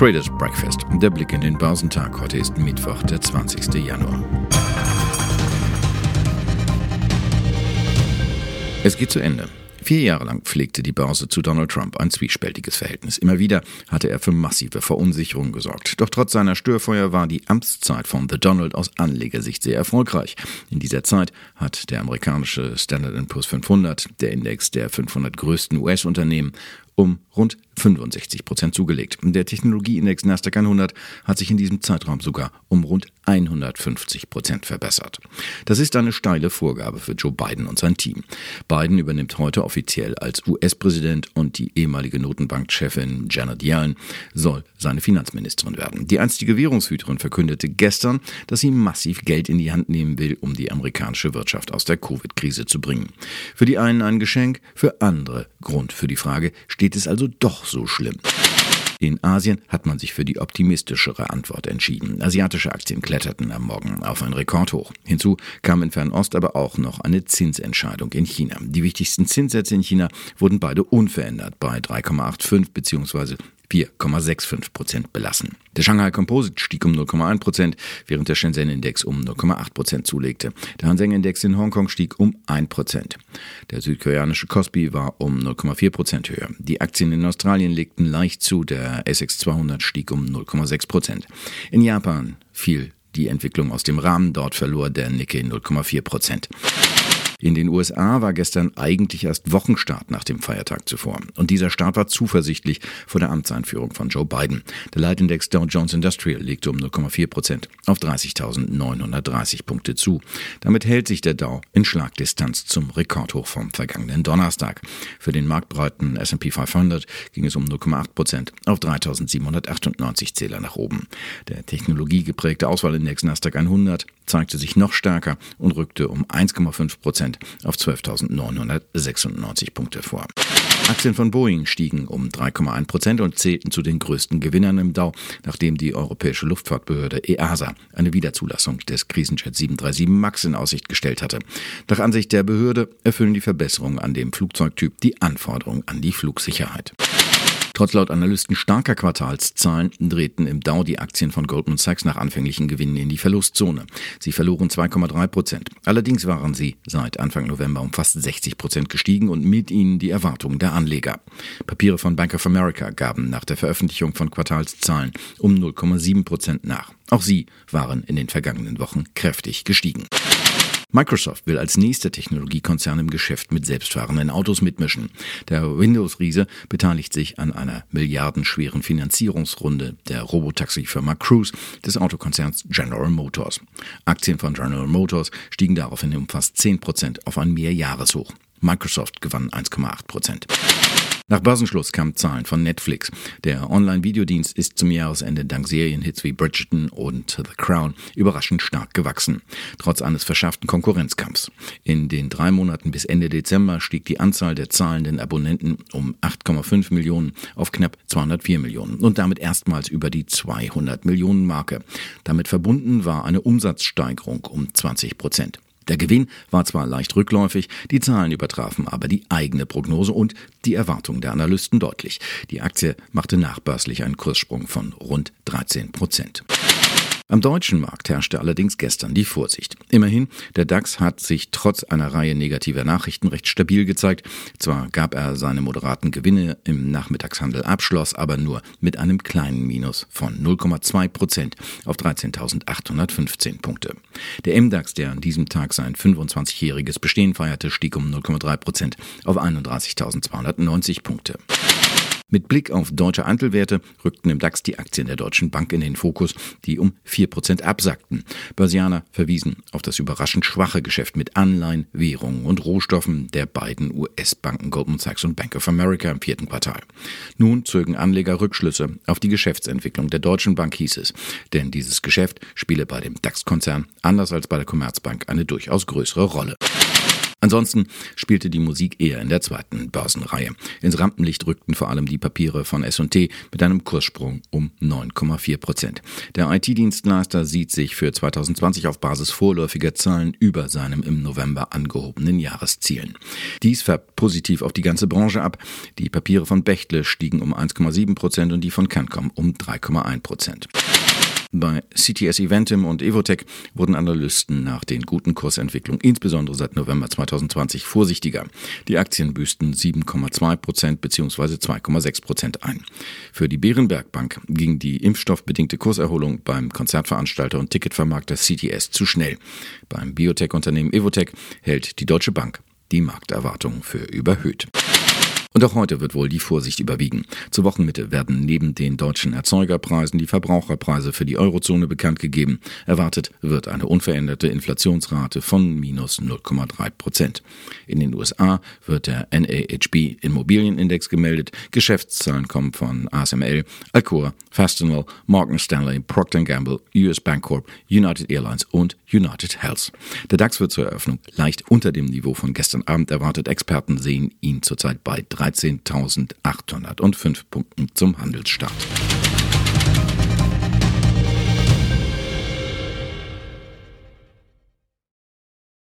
Traders Breakfast. Der Blick in den Börsentag. Heute ist Mittwoch, der 20. Januar. Es geht zu Ende. Vier Jahre lang pflegte die Börse zu Donald Trump ein zwiespältiges Verhältnis. Immer wieder hatte er für massive Verunsicherung gesorgt. Doch trotz seiner Störfeuer war die Amtszeit von The Donald aus Anlegersicht sehr erfolgreich. In dieser Zeit hat der amerikanische Standard Poor's 500, der Index der 500 größten US-Unternehmen, um rund 65 Prozent zugelegt. Der Technologieindex Nasdaq 100 hat sich in diesem Zeitraum sogar um rund 150 Prozent verbessert. Das ist eine steile Vorgabe für Joe Biden und sein Team. Biden übernimmt heute offiziell als US-Präsident und die ehemalige Notenbankchefin Janet Yellen soll seine Finanzministerin werden. Die einstige Währungshüterin verkündete gestern, dass sie massiv Geld in die Hand nehmen will, um die amerikanische Wirtschaft aus der Covid-Krise zu bringen. Für die einen ein Geschenk, für andere Grund für die Frage, steht es also doch so schlimm? In Asien hat man sich für die optimistischere Antwort entschieden. Asiatische Aktien kletterten am Morgen auf ein Rekordhoch. Hinzu kam in Fernost aber auch noch eine Zinsentscheidung in China. Die wichtigsten Zinssätze in China wurden beide unverändert bei 3,85 bzw. 4,65 Prozent belassen. Der Shanghai Composite stieg um 0,1 Prozent, während der Shenzhen-Index um 0,8 Prozent zulegte. Der Hang Seng-Index in Hongkong stieg um 1 Prozent. Der südkoreanische Kospi war um 0,4 Prozent höher. Die Aktien in Australien legten leicht zu, der SX 200 stieg um 0,6 Prozent. In Japan fiel die Entwicklung aus dem Rahmen, dort verlor der Nikkei 0,4 Prozent. In den USA war gestern eigentlich erst Wochenstart nach dem Feiertag zuvor. Und dieser Start war zuversichtlich vor der Amtseinführung von Joe Biden. Der Leitindex Dow Jones Industrial legte um 0,4 Prozent auf 30.930 Punkte zu. Damit hält sich der Dow in Schlagdistanz zum Rekordhoch vom vergangenen Donnerstag. Für den marktbreiten S&P 500 ging es um 0,8 Prozent auf 3.798 Zähler nach oben. Der technologiegeprägte Auswahlindex Nasdaq 100 zeigte sich noch stärker und rückte um 1,5 Prozent auf 12.996 Punkte vor. Aktien von Boeing stiegen um 3,1 Prozent und zählten zu den größten Gewinnern im Dow, nachdem die Europäische Luftfahrtbehörde EASA eine Wiederzulassung des Krisenjet 737 MAX in Aussicht gestellt hatte. Nach Ansicht der Behörde erfüllen die Verbesserungen an dem Flugzeugtyp die Anforderungen an die Flugsicherheit. Trotz laut Analysten starker Quartalszahlen drehten im Dow die Aktien von Goldman Sachs nach anfänglichen Gewinnen in die Verlustzone. Sie verloren 2,3 Prozent. Allerdings waren sie seit Anfang November um fast 60 Prozent gestiegen und mit ihnen die Erwartungen der Anleger. Papiere von Bank of America gaben nach der Veröffentlichung von Quartalszahlen um 0,7 Prozent nach. Auch sie waren in den vergangenen Wochen kräftig gestiegen. Microsoft will als nächster Technologiekonzern im Geschäft mit selbstfahrenden Autos mitmischen. Der Windows-Riese beteiligt sich an einer milliardenschweren Finanzierungsrunde der Robotaxi-Firma Cruise des Autokonzerns General Motors. Aktien von General Motors stiegen daraufhin um fast 10 Prozent auf ein Mehrjahreshoch. Microsoft gewann 1,8 Prozent. Nach Börsenschluss kamen Zahlen von Netflix. Der Online-Videodienst ist zum Jahresende dank Serienhits wie Bridgerton und The Crown überraschend stark gewachsen, trotz eines verschärften Konkurrenzkampfs. In den drei Monaten bis Ende Dezember stieg die Anzahl der zahlenden Abonnenten um 8,5 Millionen auf knapp 204 Millionen und damit erstmals über die 200 Millionen Marke. Damit verbunden war eine Umsatzsteigerung um 20 Prozent. Der Gewinn war zwar leicht rückläufig, die Zahlen übertrafen aber die eigene Prognose und die Erwartungen der Analysten deutlich. Die Aktie machte nachbörslich einen Kurssprung von rund 13 Prozent. Am deutschen Markt herrschte allerdings gestern die Vorsicht. Immerhin, der DAX hat sich trotz einer Reihe negativer Nachrichten recht stabil gezeigt. Zwar gab er seine moderaten Gewinne im Nachmittagshandel Abschluss, aber nur mit einem kleinen Minus von 0,2 Prozent auf 13.815 Punkte. Der MDAX, der an diesem Tag sein 25-jähriges Bestehen feierte, stieg um 0,3 Prozent auf 31.290 Punkte. Mit Blick auf deutsche Einzelwerte rückten im DAX die Aktien der Deutschen Bank in den Fokus, die um 4% absackten. Börsianer verwiesen auf das überraschend schwache Geschäft mit Anleihen, Währungen und Rohstoffen der beiden US-Banken Goldman Sachs und Bank of America im vierten Quartal. Nun zögen Anleger Rückschlüsse auf die Geschäftsentwicklung der Deutschen Bank, hieß es. Denn dieses Geschäft spiele bei dem DAX-Konzern anders als bei der Commerzbank eine durchaus größere Rolle. Ansonsten spielte die Musik eher in der zweiten Börsenreihe. Ins Rampenlicht rückten vor allem die Papiere von S&T mit einem Kurssprung um 9,4 Prozent. Der IT-Dienstleister sieht sich für 2020 auf Basis vorläufiger Zahlen über seinem im November angehobenen Jahreszielen. Dies färbt positiv auf die ganze Branche ab. Die Papiere von Bechtle stiegen um 1,7 Prozent und die von Cancom um 3,1 Prozent. Bei CTS Eventim und Evotech wurden Analysten nach den guten Kursentwicklungen, insbesondere seit November 2020, vorsichtiger. Die Aktien büßten 7,2 Prozent bzw. 2,6 Prozent ein. Für die Bärenberg Bank ging die impfstoffbedingte Kurserholung beim Konzertveranstalter und Ticketvermarkter CTS zu schnell. Beim Biotech-Unternehmen Evotech hält die Deutsche Bank die Markterwartungen für überhöht. Und auch heute wird wohl die Vorsicht überwiegen. Zur Wochenmitte werden neben den deutschen Erzeugerpreisen die Verbraucherpreise für die Eurozone bekannt gegeben. Erwartet wird eine unveränderte Inflationsrate von minus 0,3 Prozent. In den USA wird der NAHB Immobilienindex gemeldet. Geschäftszahlen kommen von ASML, Alcoa, Fastenal, Morgan Stanley, Procter Gamble, US Bancorp, United Airlines und United Health. Der DAX wird zur Eröffnung leicht unter dem Niveau von gestern Abend erwartet. Experten sehen ihn zurzeit bei 13.805 Punkten zum Handelsstart.